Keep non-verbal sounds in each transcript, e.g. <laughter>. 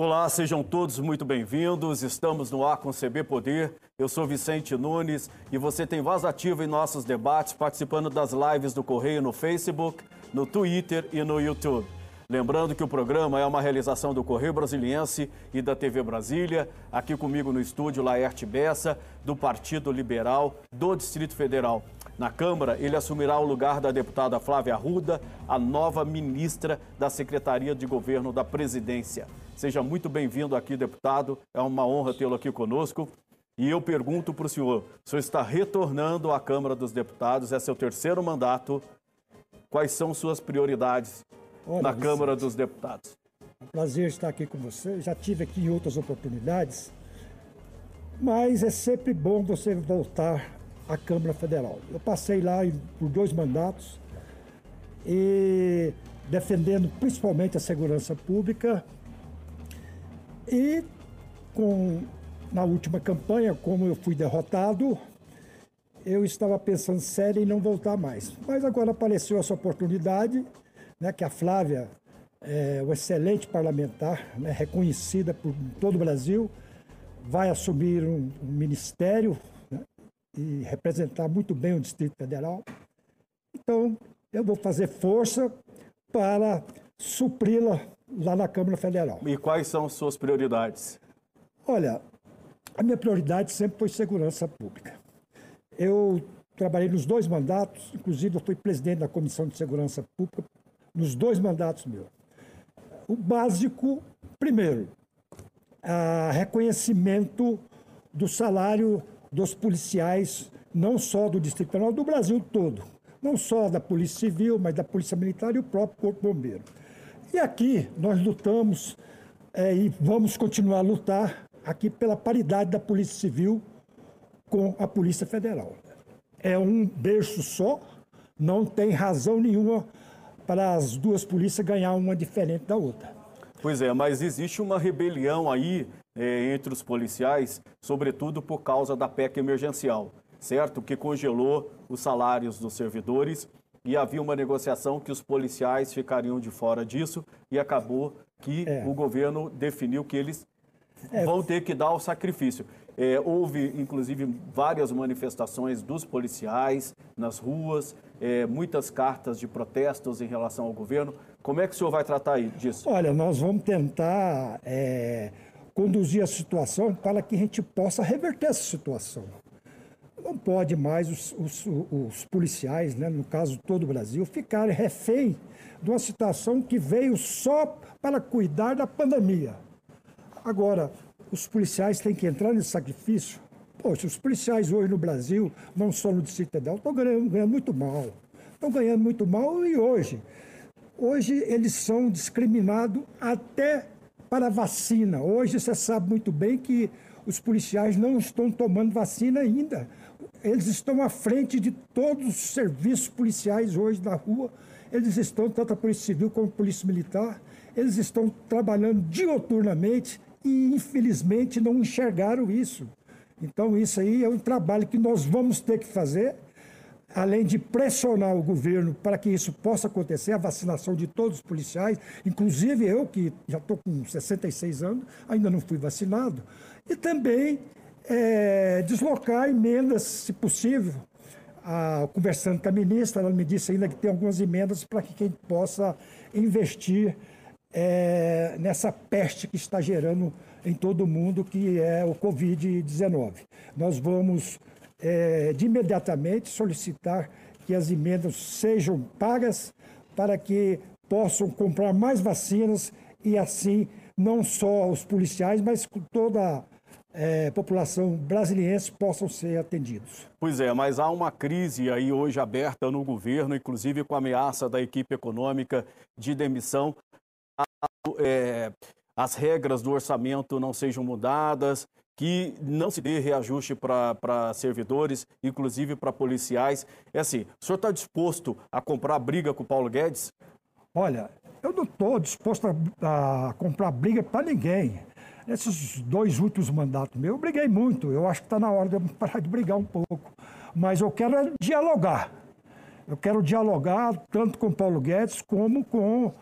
Olá, sejam todos muito bem-vindos. Estamos no ar com CB Poder. Eu sou Vicente Nunes e você tem voz ativa em nossos debates, participando das lives do Correio no Facebook, no Twitter e no YouTube. Lembrando que o programa é uma realização do Correio Brasiliense e da TV Brasília. Aqui comigo no estúdio, Laerte Bessa, do Partido Liberal do Distrito Federal. Na Câmara, ele assumirá o lugar da deputada Flávia Arruda, a nova ministra da Secretaria de Governo da Presidência. Seja muito bem-vindo aqui, deputado. É uma honra tê-lo aqui conosco. E eu pergunto para o senhor: o senhor está retornando à Câmara dos Deputados, é seu terceiro mandato. Quais são suas prioridades na Câmara dos Deputados? É um prazer estar aqui com você. Já tive aqui em outras oportunidades, mas é sempre bom você voltar à Câmara Federal. Eu passei lá por dois mandatos e defendendo principalmente a segurança pública e com, na última campanha, como eu fui derrotado, eu estava pensando sério em não voltar mais. Mas agora apareceu essa oportunidade, né, que a Flávia é uma excelente parlamentar, né, reconhecida por todo o Brasil, vai assumir um, um ministério né, e representar muito bem o Distrito Federal. Então, eu vou fazer força para supri-la lá na Câmara Federal. E quais são suas prioridades? Olha, a minha prioridade sempre foi segurança pública. Eu trabalhei nos dois mandatos, inclusive eu fui presidente da Comissão de Segurança Pública nos dois mandatos meus. O básico, primeiro, a reconhecimento do salário dos policiais, não só do Distrito Federal, do Brasil todo. Não só da Polícia Civil, mas da Polícia Militar e o próprio Corpo Bombeiro. E aqui nós lutamos é, e vamos continuar a lutar aqui pela paridade da Polícia Civil com a Polícia Federal. É um berço só, não tem razão nenhuma para as duas polícias ganhar uma diferente da outra. Pois é, mas existe uma rebelião aí é, entre os policiais, sobretudo por causa da PEC emergencial, certo? Que congelou os salários dos servidores e havia uma negociação que os policiais ficariam de fora disso e acabou que é. o governo definiu que eles é. vão ter que dar o sacrifício. É, houve, inclusive, várias manifestações dos policiais nas ruas, é, muitas cartas de protestos em relação ao governo. Como é que o senhor vai tratar disso? Olha, nós vamos tentar é, conduzir a situação para que a gente possa reverter essa situação. Não pode mais os, os, os policiais, né, no caso todo o Brasil, ficarem refém de uma situação que veio só para cuidar da pandemia. Agora, os policiais têm que entrar nesse sacrifício. Poxa, os policiais hoje no Brasil, não só no Distrito Federal, estão ganhando, ganhando muito mal. Estão ganhando muito mal e hoje. Hoje eles são discriminados até para vacina. Hoje você sabe muito bem que os policiais não estão tomando vacina ainda eles estão à frente de todos os serviços policiais hoje na rua. Eles estão, tanto a Polícia Civil como a Polícia Militar, eles estão trabalhando dioturnamente e, infelizmente, não enxergaram isso. Então, isso aí é um trabalho que nós vamos ter que fazer, além de pressionar o governo para que isso possa acontecer, a vacinação de todos os policiais, inclusive eu, que já estou com 66 anos, ainda não fui vacinado, e também é, deslocar emendas, se possível. Ah, conversando com a ministra, ela me disse ainda que tem algumas emendas para que quem possa investir é, nessa peste que está gerando em todo o mundo, que é o Covid-19. Nós vamos é, de imediatamente solicitar que as emendas sejam pagas para que possam comprar mais vacinas e assim não só os policiais, mas toda a é, população brasiliense possam ser atendidos. Pois é, mas há uma crise aí hoje aberta no governo, inclusive com a ameaça da equipe econômica de demissão. É, as regras do orçamento não sejam mudadas, que não se dê reajuste para servidores, inclusive para policiais. É assim, o senhor está disposto a comprar briga com o Paulo Guedes? Olha, eu não estou disposto a, a comprar briga para ninguém. Nesses dois últimos mandatos meus, eu briguei muito. Eu acho que está na hora de eu <laughs> parar de brigar um pouco. Mas eu quero é dialogar. Eu quero dialogar tanto com Paulo Guedes como com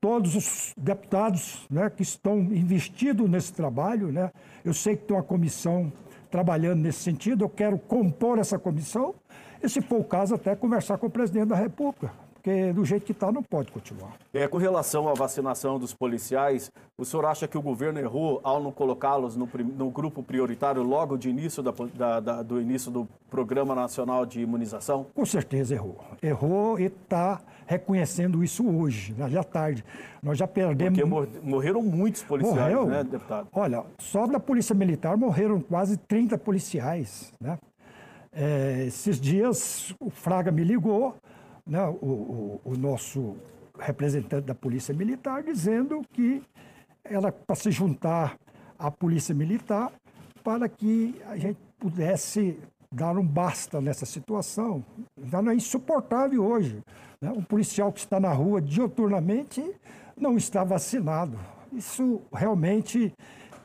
todos os deputados né, que estão investidos nesse trabalho. Né? Eu sei que tem uma comissão trabalhando nesse sentido, eu quero compor essa comissão e, se for o caso, até conversar com o presidente da República porque do jeito que está não pode continuar. É, com relação à vacinação dos policiais, o senhor acha que o governo errou ao não colocá-los no, no, grupo prioritário logo de início da, da, da, do início do Programa Nacional de Imunização? Com certeza errou. Errou e está reconhecendo isso hoje, já tarde. Nós já perdemos. Porque morreram muitos policiais, Morreu? né, deputado? Olha, só da Polícia Militar morreram quase 30 policiais, né? É, esses dias o Fraga me ligou né, o, o, o nosso representante da Polícia Militar dizendo que era para se juntar à Polícia Militar para que a gente pudesse dar um basta nessa situação. Já não é insuportável hoje. Né? Um policial que está na rua dioturnamente não está vacinado. Isso realmente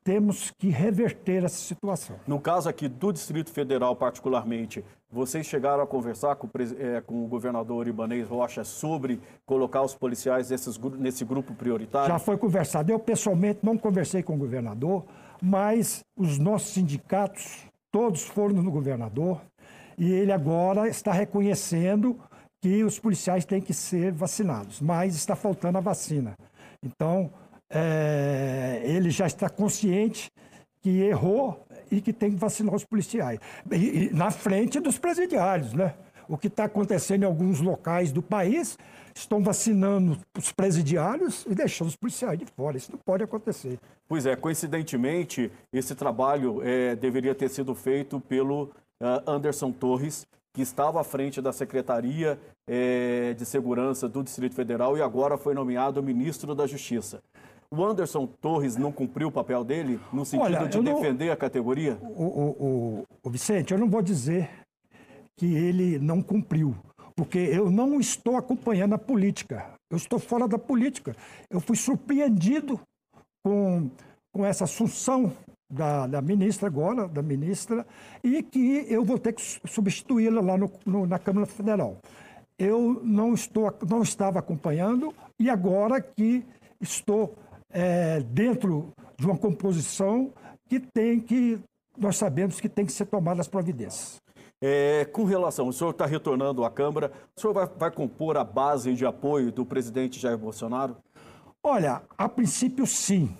temos que reverter essa situação. No caso aqui do Distrito Federal, particularmente, vocês chegaram a conversar com, é, com o governador Ibanez Rocha sobre colocar os policiais nesses, nesse grupo prioritário? Já foi conversado. Eu, pessoalmente, não conversei com o governador, mas os nossos sindicatos, todos foram no governador, e ele agora está reconhecendo que os policiais têm que ser vacinados, mas está faltando a vacina. Então, é, ele já está consciente que errou e que tem que vacinar os policiais. E, e na frente dos presidiários, né? O que está acontecendo em alguns locais do país, estão vacinando os presidiários e deixando os policiais de fora. Isso não pode acontecer. Pois é, coincidentemente, esse trabalho é, deveria ter sido feito pelo uh, Anderson Torres, que estava à frente da Secretaria é, de Segurança do Distrito Federal e agora foi nomeado ministro da Justiça. O Anderson Torres não cumpriu o papel dele no sentido Olha, de defender não... a categoria? O, o, o, o, Vicente, eu não vou dizer que ele não cumpriu, porque eu não estou acompanhando a política. Eu estou fora da política. Eu fui surpreendido com, com essa assunção da, da, ministra agora, da ministra, e que eu vou ter que substituí-la lá no, no, na Câmara Federal. Eu não, estou, não estava acompanhando e agora que estou é, dentro de uma composição que tem que, nós sabemos que tem que ser tomadas as providências. É, com relação, o senhor está retornando à Câmara, o senhor vai, vai compor a base de apoio do presidente Jair Bolsonaro? Olha, a princípio sim.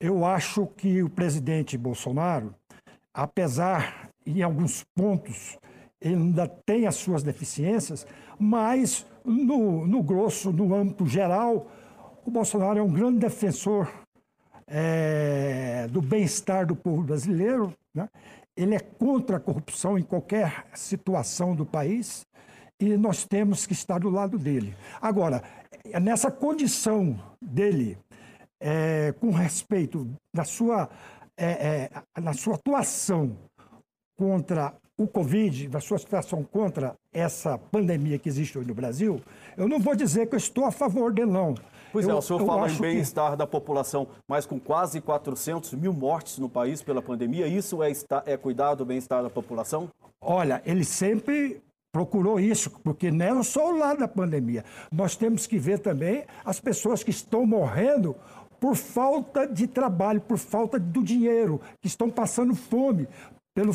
Eu acho que o presidente Bolsonaro, apesar em alguns pontos ele ainda tem as suas deficiências, mas no, no grosso, no âmbito geral, o Bolsonaro é um grande defensor é, do bem-estar do povo brasileiro, né? ele é contra a corrupção em qualquer situação do país e nós temos que estar do lado dele. Agora, nessa condição dele, é, com respeito da sua, é, é, na sua atuação contra o Covid, da sua situação contra essa pandemia que existe hoje no Brasil, eu não vou dizer que eu estou a favor dele, não. Pois eu, é, o senhor fala em bem-estar que... da população, mas com quase 400 mil mortes no país pela pandemia, isso é, é cuidar do bem-estar da população? Olha, ele sempre procurou isso, porque não é só o lado da pandemia. Nós temos que ver também as pessoas que estão morrendo por falta de trabalho, por falta do dinheiro, que estão passando fome, pelo,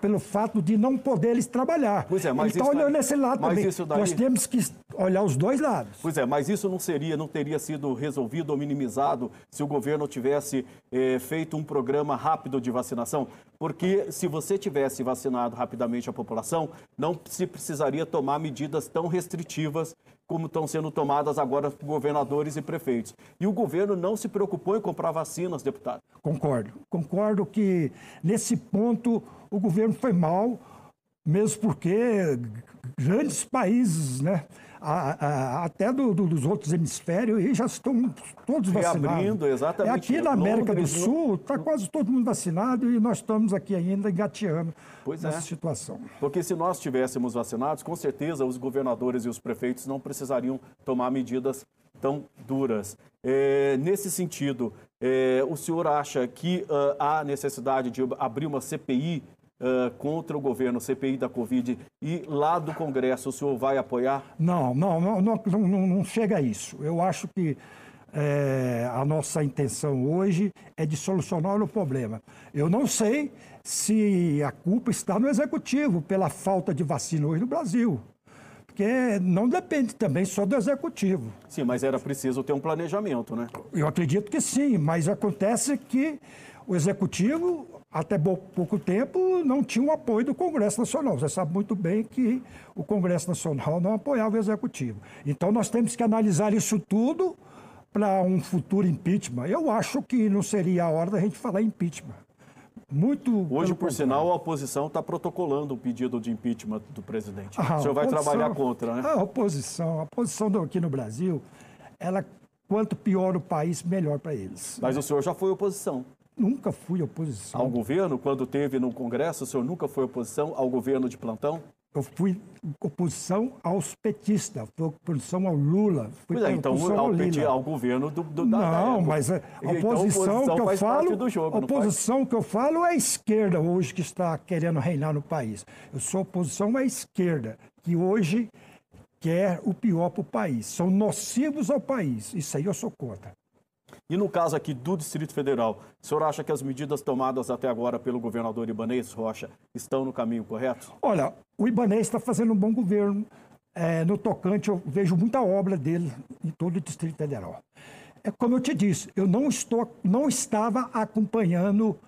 pelo fato de não poder eles trabalhar. Pois é, mas Ele está olhando esse lado também. Daí... Nós temos que olhar os dois lados. Pois é, mas isso não seria, não teria sido resolvido ou minimizado se o governo tivesse eh, feito um programa rápido de vacinação? Porque se você tivesse vacinado rapidamente a população, não se precisaria tomar medidas tão restritivas como estão sendo tomadas agora por governadores e prefeitos. E o governo não se preocupou em comprar vacinas, deputado. Concordo. Concordo que, nesse ponto, o governo foi mal, mesmo porque grandes países, né? A, a, até do, do, dos outros hemisférios e já estão todos vacinados. Reabrindo, exatamente. É aqui na América Londres, do Sul está quase todo mundo vacinado e nós estamos aqui ainda engateando pois nessa é. situação. Porque se nós tivéssemos vacinados, com certeza os governadores e os prefeitos não precisariam tomar medidas tão duras. É, nesse sentido, é, o senhor acha que uh, há necessidade de abrir uma CPI uh, contra o governo, CPI da Covid, e lá do Congresso o senhor vai apoiar? Não, não, não, não, não, não chega a isso. Eu acho que é, a nossa intenção hoje é de solucionar o problema. Eu não sei se a culpa está no executivo pela falta de vacina hoje no Brasil. Porque não depende também só do executivo. Sim, mas era preciso ter um planejamento, né? Eu acredito que sim, mas acontece que o executivo, até pouco tempo, não tinha o apoio do Congresso Nacional. Você sabe muito bem que o Congresso Nacional não apoiava o executivo. Então nós temos que analisar isso tudo para um futuro impeachment. Eu acho que não seria a hora da gente falar impeachment. Muito. Hoje, por sinal, a oposição está protocolando o pedido de impeachment do presidente. Ah, o senhor vai trabalhar contra, né? A oposição, a oposição aqui no Brasil, ela, quanto pior o país, melhor para eles. Mas o senhor já foi oposição. Nunca fui oposição. Ao governo, quando teve no Congresso, o senhor nunca foi oposição ao governo de plantão? Eu fui oposição aos petistas, fui oposição ao Lula. Fui é, então ao, peti, ao, governo do, do da Não, mas a oposição, então, a oposição que eu falo, jogo, oposição que eu falo é a esquerda hoje que está querendo reinar no país. Eu sou oposição à esquerda, que hoje quer o pior para o país. São nocivos ao país. Isso aí eu sou contra. E no caso aqui do Distrito Federal, o senhor acha que as medidas tomadas até agora pelo governador Ibanez Rocha estão no caminho correto? Olha, o Ibanez está fazendo um bom governo. É, no tocante, eu vejo muita obra dele em todo o Distrito Federal. É como eu te disse, eu não, estou, não estava acompanhando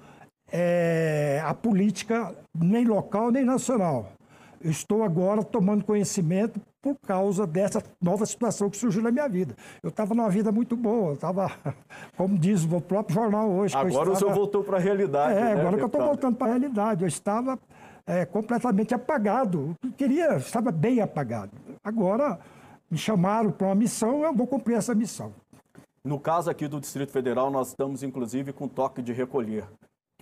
é, a política nem local nem nacional. Eu estou agora tomando conhecimento por causa dessa nova situação que surgiu na minha vida. Eu estava numa vida muito boa, eu estava, <laughs> como diz o próprio jornal hoje. Agora estava... o senhor voltou para a realidade. É, né, agora deputado? que eu estou voltando para a realidade. Eu estava é, completamente apagado. Eu queria, estava bem apagado. Agora me chamaram para uma missão, eu vou cumprir essa missão. No caso aqui do Distrito Federal, nós estamos inclusive com toque de recolher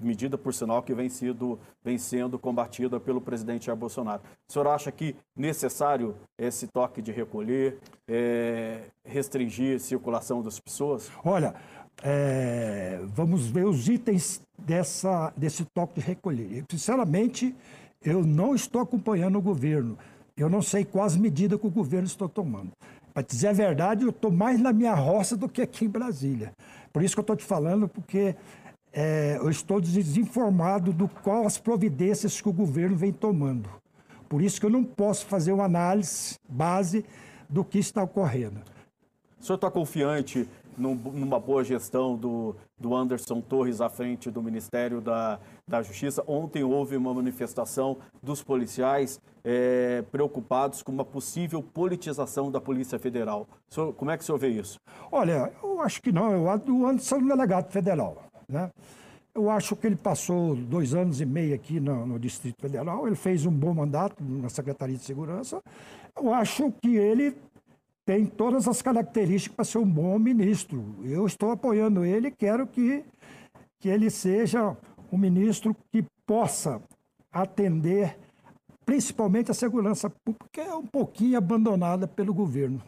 medida, por sinal, que vem, sido, vem sendo combatida pelo presidente Jair Bolsonaro. O senhor acha que necessário esse toque de recolher, é, restringir a circulação das pessoas? Olha, é, vamos ver os itens dessa, desse toque de recolher. Sinceramente, eu não estou acompanhando o governo. Eu não sei quais medidas que o governo está tomando. Para dizer a verdade, eu estou mais na minha roça do que aqui em Brasília. Por isso que eu estou te falando, porque é, eu estou desinformado do qual as providências que o governo vem tomando. Por isso que eu não posso fazer uma análise base do que está ocorrendo. O senhor está confiante numa boa gestão do, do Anderson Torres à frente do Ministério da, da Justiça? Ontem houve uma manifestação dos policiais é, preocupados com uma possível politização da Polícia Federal. Senhor, como é que o senhor vê isso? Olha, eu acho que não. Eu, o Anderson é um delegado federal. Né? Eu acho que ele passou dois anos e meio aqui no, no, Distrito Federal, ele fez um bom mandato na Secretaria de Segurança. Eu acho que ele tem todas as características para ser um bom ministro. Eu estou apoiando ele e quero que, que ele seja um ministro que possa atender principalmente a segurança pública, que é um pouquinho abandonada pelo governo.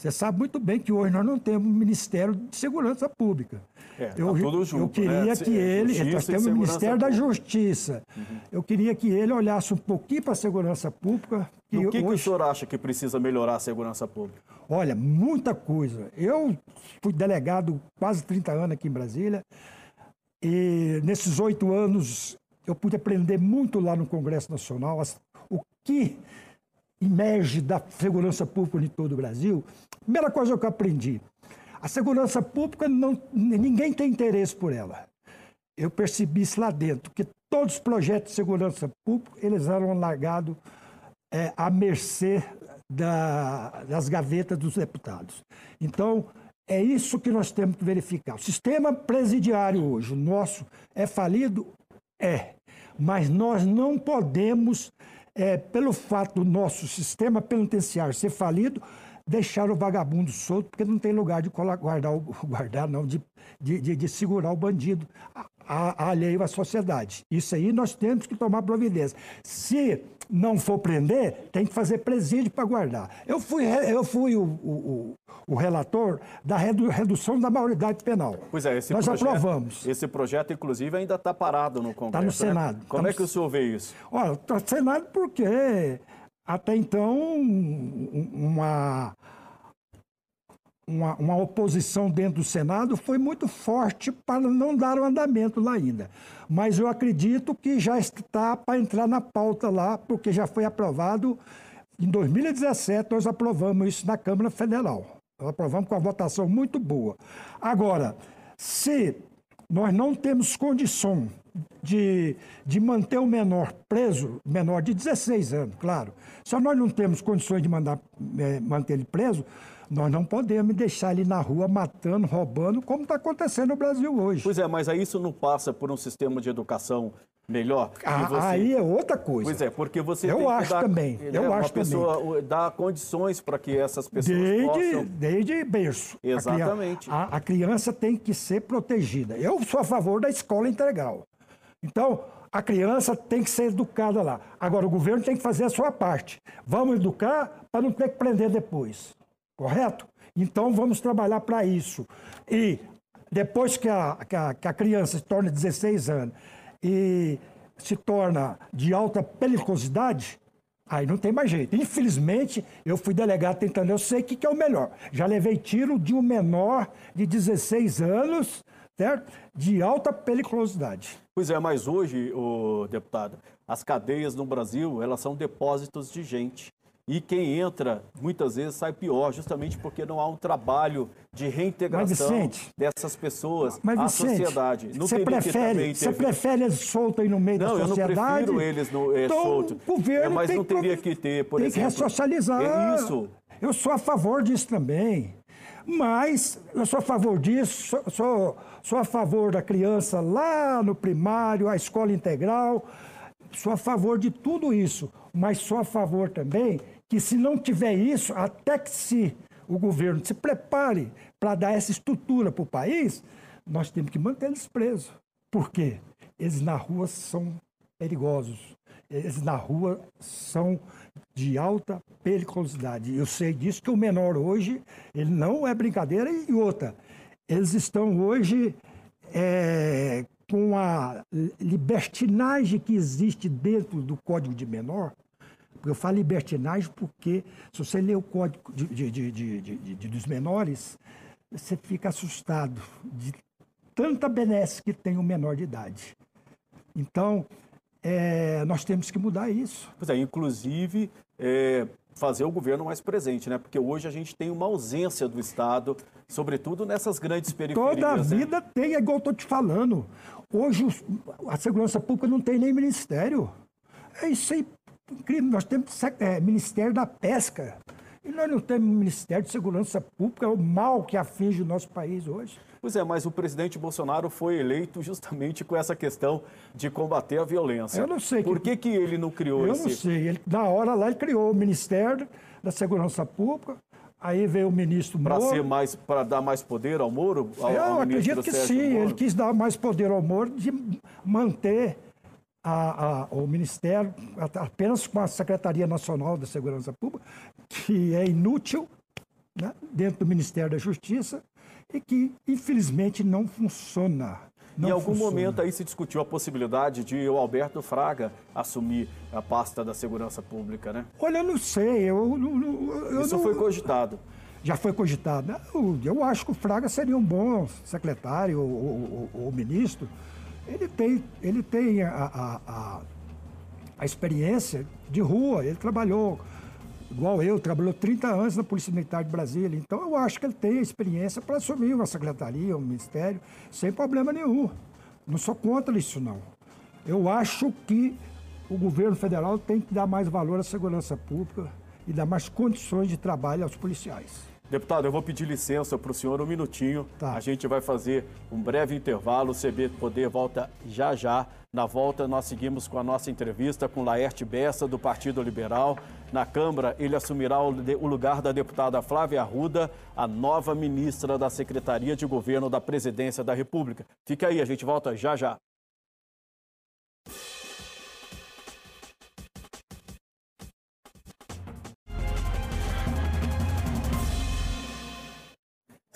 Você sabe muito bem que hoje nós não temos um Ministério de Segurança Pública. É, tá eu, tudo junto, eu queria né? que ele. Justiça nós temos o Ministério da Justiça. Uhum. Eu queria que ele olhasse um pouquinho para a segurança pública. Que o que, hoje... que o senhor acha que precisa melhorar a segurança pública? Olha, muita coisa. Eu fui delegado quase 30 anos aqui em Brasília. E nesses oito anos eu pude aprender muito lá no Congresso Nacional o que emerge da segurança pública em todo o Brasil. Primeira coisa que eu aprendi, a segurança pública, não, ninguém tem interesse por ela. Eu percebi isso lá dentro, que todos os projetos de segurança pública, eles eram largados é, à mercê da, das gavetas dos deputados. Então, é isso que nós temos que verificar. O sistema presidiário hoje, o nosso, é falido? É. Mas nós não podemos, é, pelo fato do nosso sistema penitenciário ser falido, deixar o vagabundo solto, porque não tem lugar de guardar, <laughs> guardar não, de, de, de segurar o bandido. Alheio à sociedade. Isso aí nós temos que tomar providência. Se não for prender, tem que fazer presídio para guardar. Eu fui, eu fui o, o, o relator da redução da maioridade penal. Pois é, esse Nós projeto, aprovamos. Esse projeto, inclusive, ainda está parado no Congresso. Está no Senado. Né? Como tá é que o senhor vê isso? Olha, está no Senado porque até então uma, uma, uma, oposição dentro do Senado foi muito forte para não dar o andamento lá ainda. Mas eu acredito que já está para entrar na pauta lá, porque já foi aprovado. Em 2017, nós aprovamos isso na Câmara Federal. Nós aprovamos com uma votação muito boa. Agora, se nós não temos condição de, de manter o menor preso, menor de 16 anos, claro. Se nós não temos condições de mandar, é, manter ele preso, nós não podemos deixar ele na rua matando, roubando, como está acontecendo no Brasil hoje. Pois é, mas aí isso não passa por um sistema de educação melhor. Ah, você... Aí é outra coisa. Pois é, porque você eu tem acho que dar, também. Né, eu uma acho pessoa também. dar condições para que essas pessoas desde, possam... Desde berço. Exatamente. A, a, criança tem que ser protegida. Eu sou a favor da escola integral. Então, a criança tem que ser educada lá. Agora, o governo tem que fazer a sua parte. Vamos educar para não ter que prender depois. Correto? Então, vamos trabalhar para isso. E depois que a, que a, que a criança se torna 16 anos e se torna de alta periculosidade, aí não tem mais jeito. Infelizmente, eu fui delegado tentando, eu sei o que, que é o melhor. Já levei tiro de um menor de 16 anos, certo? De alta periculosidade. Pois é, mas hoje, o deputado, as cadeias no Brasil, elas são depósitos de gente. E quem entra, muitas vezes, sai pior, justamente porque não há um trabalho de reintegração Vicente, dessas pessoas mas, à Vicente, sociedade. Você prefere, você prefere eles soltos aí no meio não, da sociedade? Não, eu não prefiro eles no, é, então, soltos. O governo é, mas tem não teria que ter, por tem exemplo... Tem que ressocializar. É isso. Eu sou a favor disso também. Mas eu sou a favor disso, sou, sou, sou a favor da criança lá no primário, a escola integral, sou a favor de tudo isso, mas sou a favor também que se não tiver isso, até que se o governo se prepare para dar essa estrutura para o país, nós temos que manter eles presos. Por quê? Eles na rua são perigosos. Eles na rua são de alta periculosidade. Eu sei disso que o menor hoje, ele não é brincadeira e outra. Eles estão hoje é, com a libertinagem que existe dentro do Código de Menor, eu falo libertinagem porque, se você ler o código de, de, de, dos menores, você fica assustado de tanta benesse que tem o menor de idade. Então, é, nós temos que mudar isso. Pois é, inclusive é, fazer o governo mais presente, né? Porque hoje a gente tem uma ausência do Estado, sobretudo nessas grandes periferias. Toda a né? vida tem, é igual eu estou te falando. Hoje a segurança pública não tem nem ministério. É isso aí incrível. Nós temos é, Ministério da Pesca. E nós não temos Ministério de Segurança Pública, é o mal que aflige o nosso país hoje. Pois é, mas o presidente Bolsonaro foi eleito justamente com essa questão de combater a violência. Eu não sei. Por que, que ele não criou Eu esse... não sei. Ele, na hora lá ele criou o Ministério da Segurança Pública, aí veio o ministro Moro. Para ser mais, para dar mais poder ao Moro? Ao, Eu ao acredito que Sérgio sim. Moro? Ele quis dar mais poder ao Moro de manter a, a, o Ministério, apenas com a Secretaria Nacional da Segurança Pública, que é inútil né, dentro do Ministério da Justiça e que, infelizmente, não funciona. Não em algum funciona. momento aí se discutiu a possibilidade de o Alberto Fraga assumir a pasta da segurança pública, né? Olha, eu não sei. Eu, eu, eu Isso não... foi cogitado. Já foi cogitado. Eu, eu, acho que o Fraga seria um bom secretário ou, ou, ou, ou ministro. Ele tem, ele tem a, a, a, a experiência de rua, ele trabalhou igual eu, trabalhou 30 anos na Polícia Militar de Brasília. Então, eu acho que ele tem experiência para assumir uma secretaria, um ministério, sem problema nenhum. Não sou contra isso, não. Eu acho que o governo federal tem que dar mais valor à segurança pública e dar mais condições de trabalho aos policiais. Deputado, eu vou pedir licença para o senhor um minutinho. Tá. A gente vai fazer um breve intervalo. O CB Poder volta já já. Na volta, nós seguimos com a nossa entrevista com Laerte Bessa, do Partido Liberal. Na Câmara, ele assumirá o lugar da deputada Flávia Arruda, a nova ministra da Secretaria de Governo da Presidência da República. Fique aí, a gente volta já já.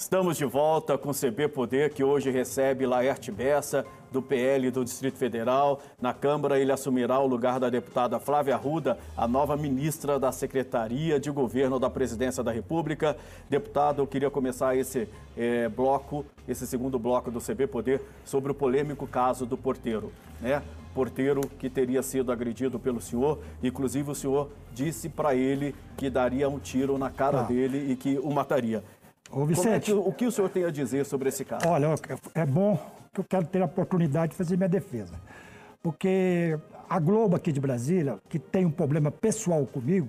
Estamos de volta com o CB Poder, que hoje recebe Laerte Bessa, do PL do Distrito Federal. Na Câmara, ele assumirá o lugar da deputada Flávia Arruda, a nova ministra da Secretaria de Governo da Presidência da República. Deputado, eu queria começar esse é, bloco, esse segundo bloco do CB Poder, sobre o polêmico caso do porteiro, né? Porteiro que teria sido agredido pelo senhor, inclusive o senhor disse para ele que daria um tiro na cara tá. dele e que o mataria. Ô, Vicente, é que, o que o senhor tem a dizer sobre esse caso? Olha, é bom que eu quero ter a oportunidade de fazer minha defesa. Porque a Globo aqui de Brasília, que tem um problema pessoal comigo,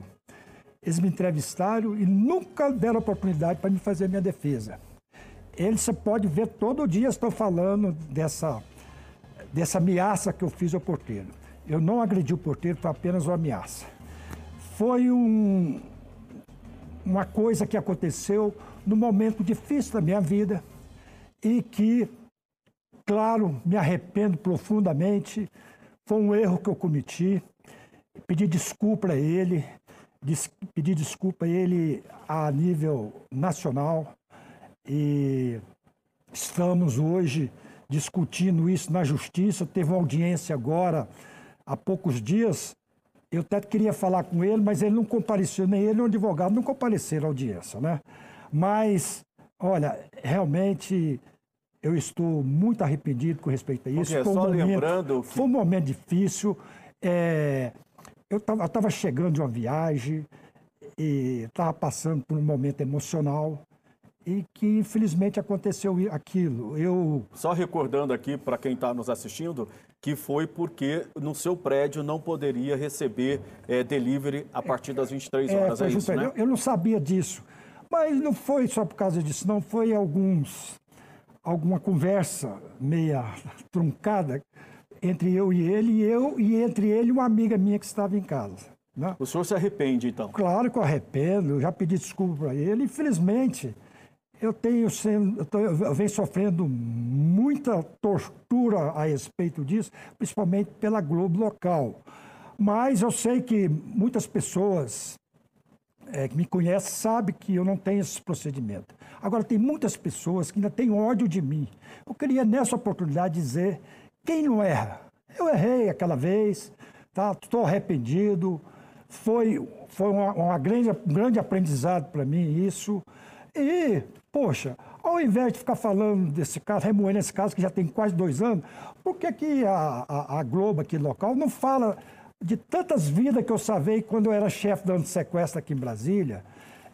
eles me entrevistaram e nunca deram oportunidade para me fazer minha defesa. Eles, você pode ver, todo dia estou falando dessa, dessa ameaça que eu fiz ao porteiro. Eu não agredi o porteiro, foi apenas uma ameaça. Foi um, uma coisa que aconteceu num momento difícil da minha vida e que, claro, me arrependo profundamente. Foi um erro que eu cometi. Pedi desculpa a ele, pedi desculpa a ele a nível nacional e estamos hoje discutindo isso na justiça. Teve uma audiência agora há poucos dias. Eu até queria falar com ele, mas ele não compareceu, nem ele nem o advogado não compareceram à audiência, né? Mas, olha, realmente eu estou muito arrependido com respeito a isso. Porque, foi, um só momento, lembrando que... foi um momento difícil. É, eu estava chegando de uma viagem e estava passando por um momento emocional e que infelizmente aconteceu aquilo. Eu só recordando aqui para quem está nos assistindo que foi porque no seu prédio não poderia receber é, delivery a partir das 23 é, horas. É, é isso, né? eu, eu não sabia disso. Mas não foi só por causa disso, não. Foi alguns, alguma conversa meia truncada entre eu e ele, e eu e entre ele uma amiga minha que estava em casa. Né? O senhor se arrepende, então? Claro que eu arrependo, já pedi desculpa para ele. Infelizmente, eu tenho sendo, eu, tô, eu venho sofrendo muita tortura a respeito disso, principalmente pela Globo local. Mas eu sei que muitas pessoas é, que me conhece sabe que eu não tenho esse procedimento. Agora, tem muitas pessoas que ainda têm ódio de mim. Eu queria, nessa oportunidade, dizer: quem não erra? Eu errei aquela vez, tá? estou arrependido. Foi, foi uma, uma grande, um grande aprendizado para mim isso. E, poxa, ao invés de ficar falando desse caso, remoendo esse caso que já tem quase dois anos, por que, que a, a, a Globo aqui local não fala de tantas vidas que eu salvei quando eu era chefe da antissequestro aqui em Brasília.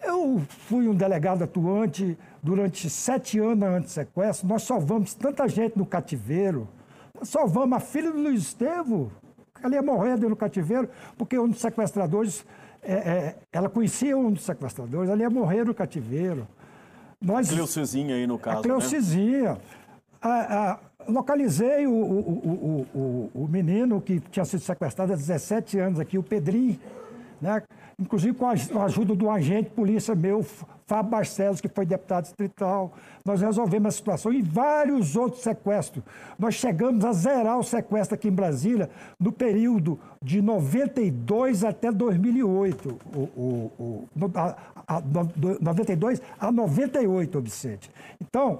Eu fui um delegado atuante durante sete anos na antissequestro. Nós salvamos tanta gente no cativeiro. Nós salvamos a filha do Luiz Estevo, ela ia morrer dentro do cativeiro, porque um dos sequestradores, é, é, ela conhecia um dos sequestradores, ela ia morrer no cativeiro. Nós, Cleucizinha aí no caso, a Cleucizinha. Né? A, a, localizei o, o, o, o, menino que tinha sido sequestrado há 17 anos aqui, o Pedrinho, né? inclusive com a ajuda do agente polícia meu, Fábio Barcelos, que foi deputado distrital. Nós resolvemos a situação e vários outros sequestros. Nós chegamos a zerar o sequestro aqui em Brasília no período de 92 até 2008. O, o, o, a, a, 92 a 98, Vicente. Então,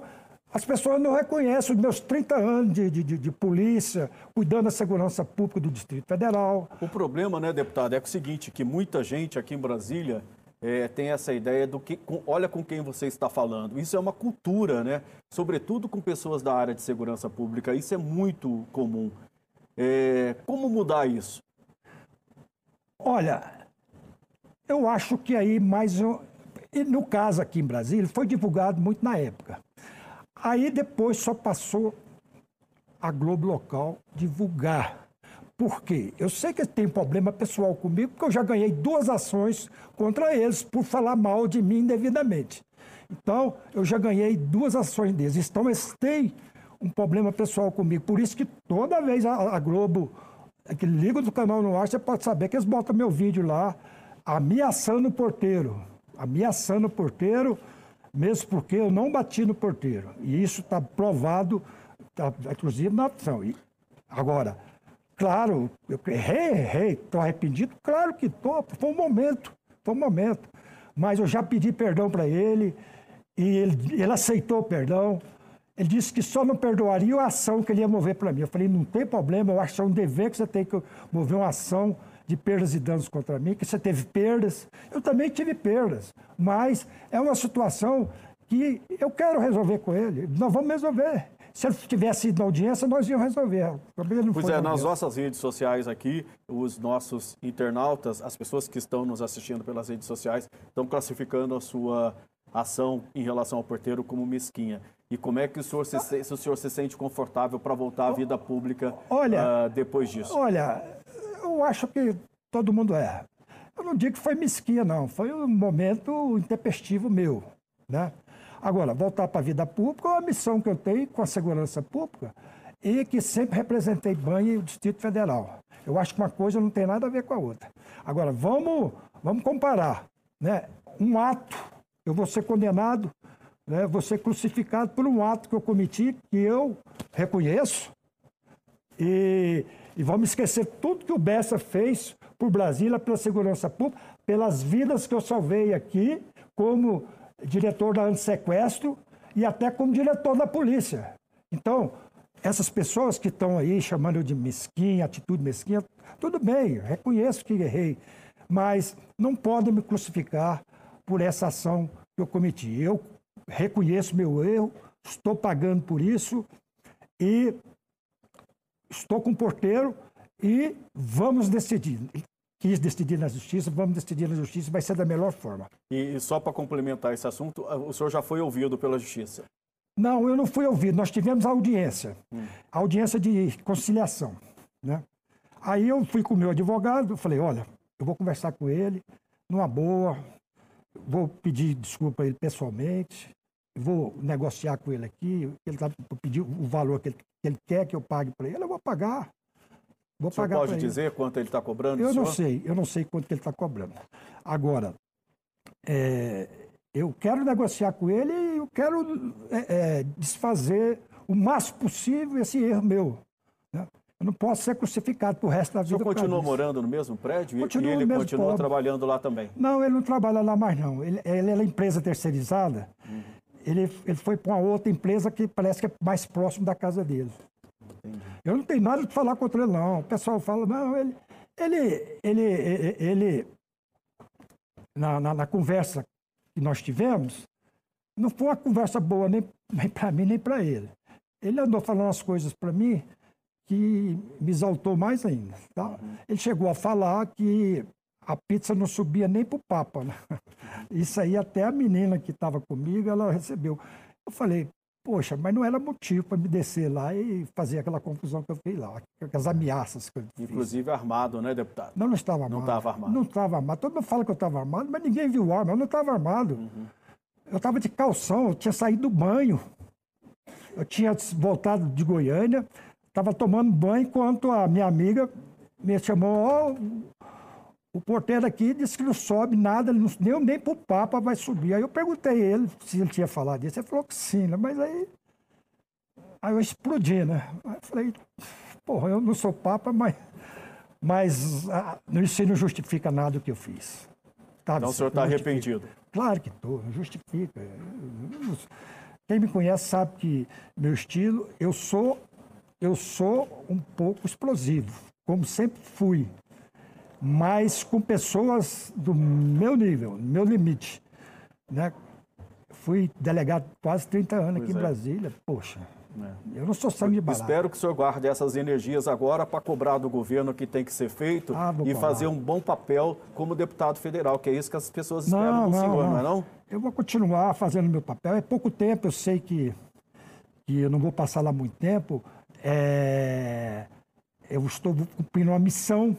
as pessoas não reconhecem os meus 30 anos de, de, de, polícia, cuidando da segurança pública do Distrito Federal. O problema, né, deputado, é, o seguinte, que muita gente aqui em Brasília é, tem essa ideia do que, com, olha com quem você está falando. Isso é uma cultura, né? Sobretudo com pessoas da área de segurança pública. Isso é muito comum. É, como mudar isso? Olha, eu acho que aí mais... No caso aqui em Brasília, foi divulgado muito na época. Aí depois só passou a Globo Local divulgar. Por quê? Eu sei que tem problema pessoal comigo, porque eu já ganhei duas ações contra eles por falar mal de mim indevidamente. Então, eu já ganhei duas ações deles. Então, eles têm um problema pessoal comigo. Por isso que toda vez a, a Globo é que liga do canal no ar, você pode saber que eles botam meu vídeo lá ameaçando o porteiro. Ameaçando o porteiro mesmo porque eu não bati no porteiro. E isso está provado, tá, inclusive na ação. E, agora, claro, eu errei, errei, estou arrependido? Claro que estou, foi um momento, foi um momento. Mas eu já pedi perdão para ele e ele, ele aceitou o perdão. Ele disse que só não perdoaria a ação que ele ia mover para mim. Eu falei, não tem problema, eu acho que é um dever que você tem que mover uma ação de perdas e danos contra mim, que você teve perdas. Eu também tive perdas, mas é uma situação que eu quero resolver com ele. Nós vamos resolver. Se ele tivesse ido na audiência, nós íamos resolver. pois é, nas nossas redes sociais aqui, os nossos internautas, as pessoas que estão nos assistindo pelas redes sociais, estão classificando a sua ação em relação ao porteiro como mesquinha. E como é que o senhor se, se o senhor se sente confortável para voltar à vida pública olha, uh, depois disso? Olha, eu acho que todo mundo é. Eu não digo que foi mesquinha, não. Foi um momento intempestivo meu, né? Agora, voltar para a vida pública é uma missão que eu tenho com a segurança pública e que sempre representei bem o Distrito Federal. Eu acho que uma coisa não tem nada a ver com a outra. Agora, vamos, vamos comparar. Né? Um ato, eu vou ser condenado, né? vou ser crucificado por um ato que eu cometi, que eu reconheço, e, e vamos esquecer tudo que o Bessa fez por Brasília, pela segurança pública, pelas vidas que eu salvei aqui, como diretor da antissequestro e até como diretor da polícia. Então, essas pessoas que estão aí chamando eu de mesquinha, atitude mesquinha, tudo bem, reconheço que errei, mas não podem me crucificar por essa ação que eu cometi. Eu reconheço meu erro, estou pagando por isso e estou com o porteiro e vamos decidir quis decidir na justiça, vamos decidir na justiça, vai ser da melhor forma. E, e só para complementar esse assunto, o senhor já foi ouvido pela justiça? Não, eu não fui ouvido. Nós tivemos a audiência, hum. a audiência de conciliação, né? Aí eu fui com o meu advogado, falei, olha, eu vou conversar com ele, numa boa, vou pedir desculpa a ele pessoalmente, vou negociar com ele aqui, ele tá, pedir o valor que ele, que ele quer que eu pague para ele, eu vou pagar. Vou o pagar pode dizer ele. quanto ele está cobrando? Eu não sei, eu não sei quanto ele está cobrando. Agora, é, eu quero negociar com ele e eu quero é, é, desfazer o máximo possível esse erro meu. Né? Eu não posso ser crucificado pro resto da vida. O senhor continuou morando no mesmo prédio e ele continua pobre. trabalhando lá também? Não, ele não trabalha lá mais não. Ele, ele é empresa terceirizada. Uhum. Ele, ele foi para uma outra empresa que parece que é mais próximo da casa dele. Entendi. Eu não tenho nada de falar contra ele, não. O pessoal fala, não, ele. Ele. Ele. ele, ele na, na, na, conversa que nós tivemos, não foi uma conversa boa nem, nem para mim, nem para ele. Ele andou falando as coisas para mim que me exaltou mais ainda. Tá? Uhum. Ele chegou a falar que a pizza não subia nem para o Papa. Né? <laughs> Isso aí até a menina que estava comigo, ela recebeu. Eu falei, Poxa, mas não era motivo para me descer lá e fazer aquela confusão que eu fiz lá, aquelas ameaças que eu fiz. Inclusive armado, né, deputado? Não, não estava armado. Não estava armado. Não estava armado. Todo mundo fala que eu estava armado, mas ninguém viu arma. Eu não estava armado. Uhum. Eu estava de calção, eu tinha saído do banho. Eu tinha voltado de Goiânia, estava tomando banho enquanto a minha amiga me chamou, oh, o porteiro aqui disse que não sobe nada, não deu nem pro Papa vai subir. Aí eu perguntei a ele se ele tinha falado disso. Ele falou que sim, né? Mas aí. Aí eu explodi, né? Aí eu falei, porra, eu não sou Papa, mas. Mas ah, isso não justifica nada o que eu fiz. Tá, então o senhor está arrependido? Claro que estou, justifica. Quem me conhece sabe que meu estilo, eu sou, eu sou um pouco explosivo, como sempre fui mas com pessoas do meu nível, meu limite. Né? Fui delegado quase 30 anos pois aqui é. em Brasília. Poxa, é. eu não sou sangue de barato. Espero que o senhor guarde essas energias agora para cobrar do governo o que tem que ser feito ah, e fazer um bom papel como deputado federal, que é isso que as pessoas esperam não, do não, senhor, não. não é não? Eu vou continuar fazendo meu papel. É pouco tempo, eu sei que, que eu não vou passar lá muito tempo. É... Eu estou cumprindo uma missão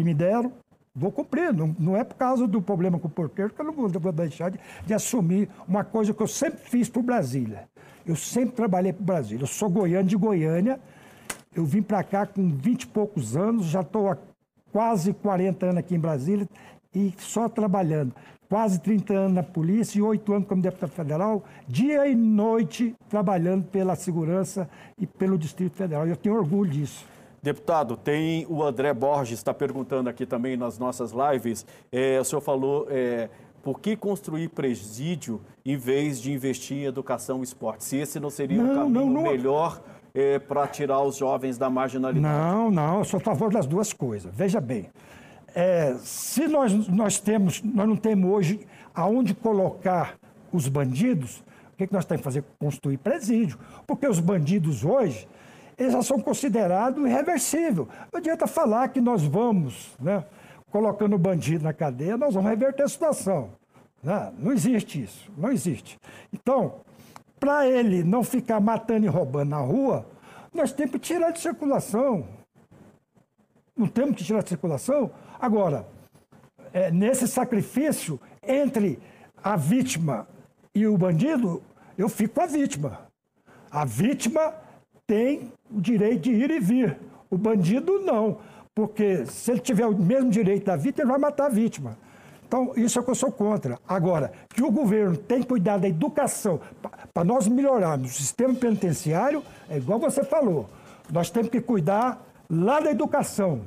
que me deram, vou cumprir. Não, não é por causa do problema com o porteiro que eu não vou, vou deixar de, de, assumir uma coisa que eu sempre fiz para Brasília. Eu sempre trabalhei para Brasília. Eu sou goiano de Goiânia. Eu vim para cá com 20 e poucos anos, já estou há quase 40 anos aqui em Brasília e só trabalhando. Quase 30 anos na polícia e 8 anos como deputado federal, dia e noite trabalhando pela segurança e pelo Distrito Federal. Eu tenho orgulho disso. Deputado, tem o André Borges, está perguntando aqui também nas nossas lives. É, o senhor falou é, por que construir presídio em vez de investir em educação e esporte? Se esse não seria não, um caminho não, não... melhor é, para tirar os jovens da marginalidade? Não, não, eu sou a favor das duas coisas. Veja bem, é, se nós, nós temos, nós não temos hoje aonde colocar os bandidos, o que, que nós temos que fazer? Construir presídio. Porque os bandidos hoje, eles já são considerados irreversíveis. Não adianta falar que nós vamos, né, colocando o bandido na cadeia, nós vamos reverter a situação. Né? Não existe isso, não existe. Então, para ele não ficar matando e roubando na rua, nós temos que tirar de circulação. Não temos que tirar de circulação? Agora, é, nesse sacrifício entre a vítima e o bandido, eu fico com a vítima. A vítima tem o direito de ir e vir. O bandido não, porque se ele tiver o mesmo direito da vítima, ele vai matar a vítima. Então, isso é o que eu sou contra. Agora, que o governo tem que cuidar da educação para nós melhorarmos o sistema penitenciário, é igual você falou. Nós temos que cuidar lá da educação,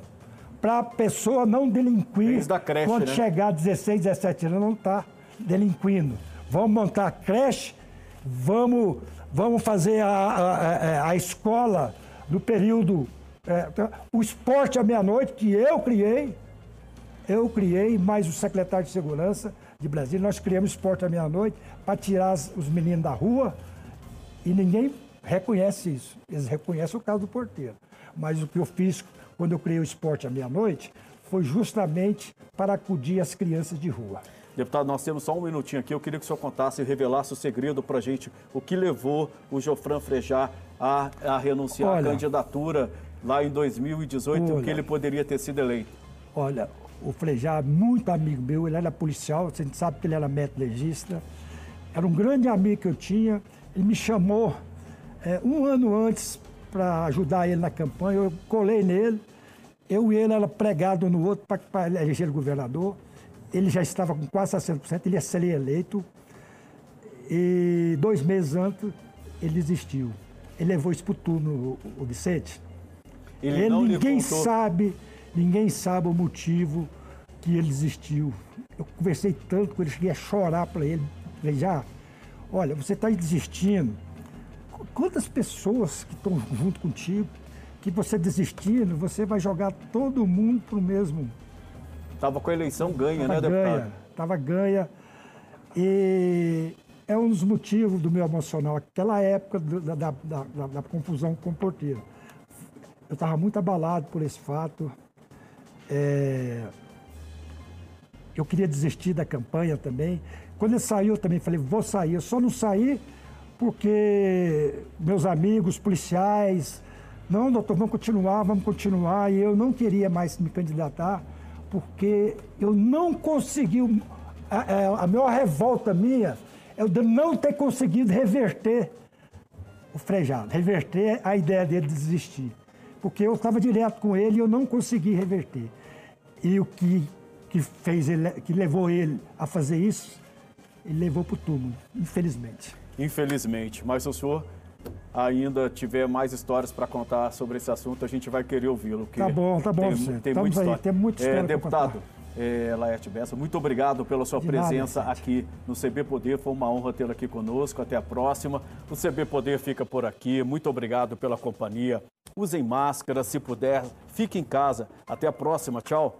para a pessoa não delinquir creche, quando né? chegar a 16, 17 anos, não está delinquindo. Vamos montar a creche, vamos, vamos fazer a, a, a escola no período. É, o esporte à meia-noite, que eu criei, eu criei, mais o secretário de Segurança de Brasília, nós criamos esporte à meia-noite para tirar os meninos da rua e ninguém reconhece isso. Eles reconhecem o caso do porteiro. Mas o que eu fiz quando eu criei o esporte à meia-noite foi justamente para acudir as crianças de rua. Deputado, nós temos só um minutinho aqui. Eu queria que o senhor contasse e revelasse o segredo para a gente, o que levou o Jofran Frejá a, a renunciar olha, à candidatura lá em 2018 olha, e o que ele poderia ter sido eleito. Olha, o Frejá, muito amigo meu, ele era policial, a gente sabe que ele era metodologista, era um grande amigo que eu tinha, ele me chamou é, um ano antes para ajudar ele na campanha, eu colei nele, eu e ele era pregado no outro para eleger o governador, ele já estava com quase 60%, ele ia ser eleito, e dois meses antes ele desistiu. Ele levou isso para o turno, o Vicente. Ele, ele ninguém sabe Ninguém sabe o motivo que ele desistiu. Eu conversei tanto com ele, cheguei a chorar para ele. Falei, já, olha, você está desistindo. Quantas pessoas que estão junto contigo, que você desistindo, você vai jogar todo mundo para o mesmo. Estava com a eleição ganha, Tava né, deputado? Ganha, estava ganha. E é um dos motivos do meu emocional, aquela época da, da, da, da confusão com o porteiro. Eu estava muito abalado por esse fato. É... Eu queria desistir da campanha também. Quando ele saiu, eu também falei, vou sair. Eu só não saí porque meus amigos policiais, não, doutor, vamos continuar, vamos continuar. E eu não queria mais me candidatar porque eu não consegui. A, é, a maior revolta minha é de não ter conseguido reverter o Frejado, reverter a ideia dele de desistir porque eu estava direto com ele e eu não consegui reverter. E o que, que fez ele, que levou ele a fazer isso, ele levou para o túmulo, infelizmente. Infelizmente, mas o senhor ainda tiver mais histórias para contar sobre esse assunto, a gente vai querer ouvi-lo. Tá bom, tá bom, tem, tem muita história. tem muita história é, Deputado, é, Laerte Bessa, muito obrigado pela sua De presença nada, aqui no CB Poder. Foi uma honra tê-lo aqui conosco. Até a próxima. O CB Poder fica por aqui. Muito obrigado pela companhia. Usem máscara se puder. Fique em casa. Até a próxima. Tchau.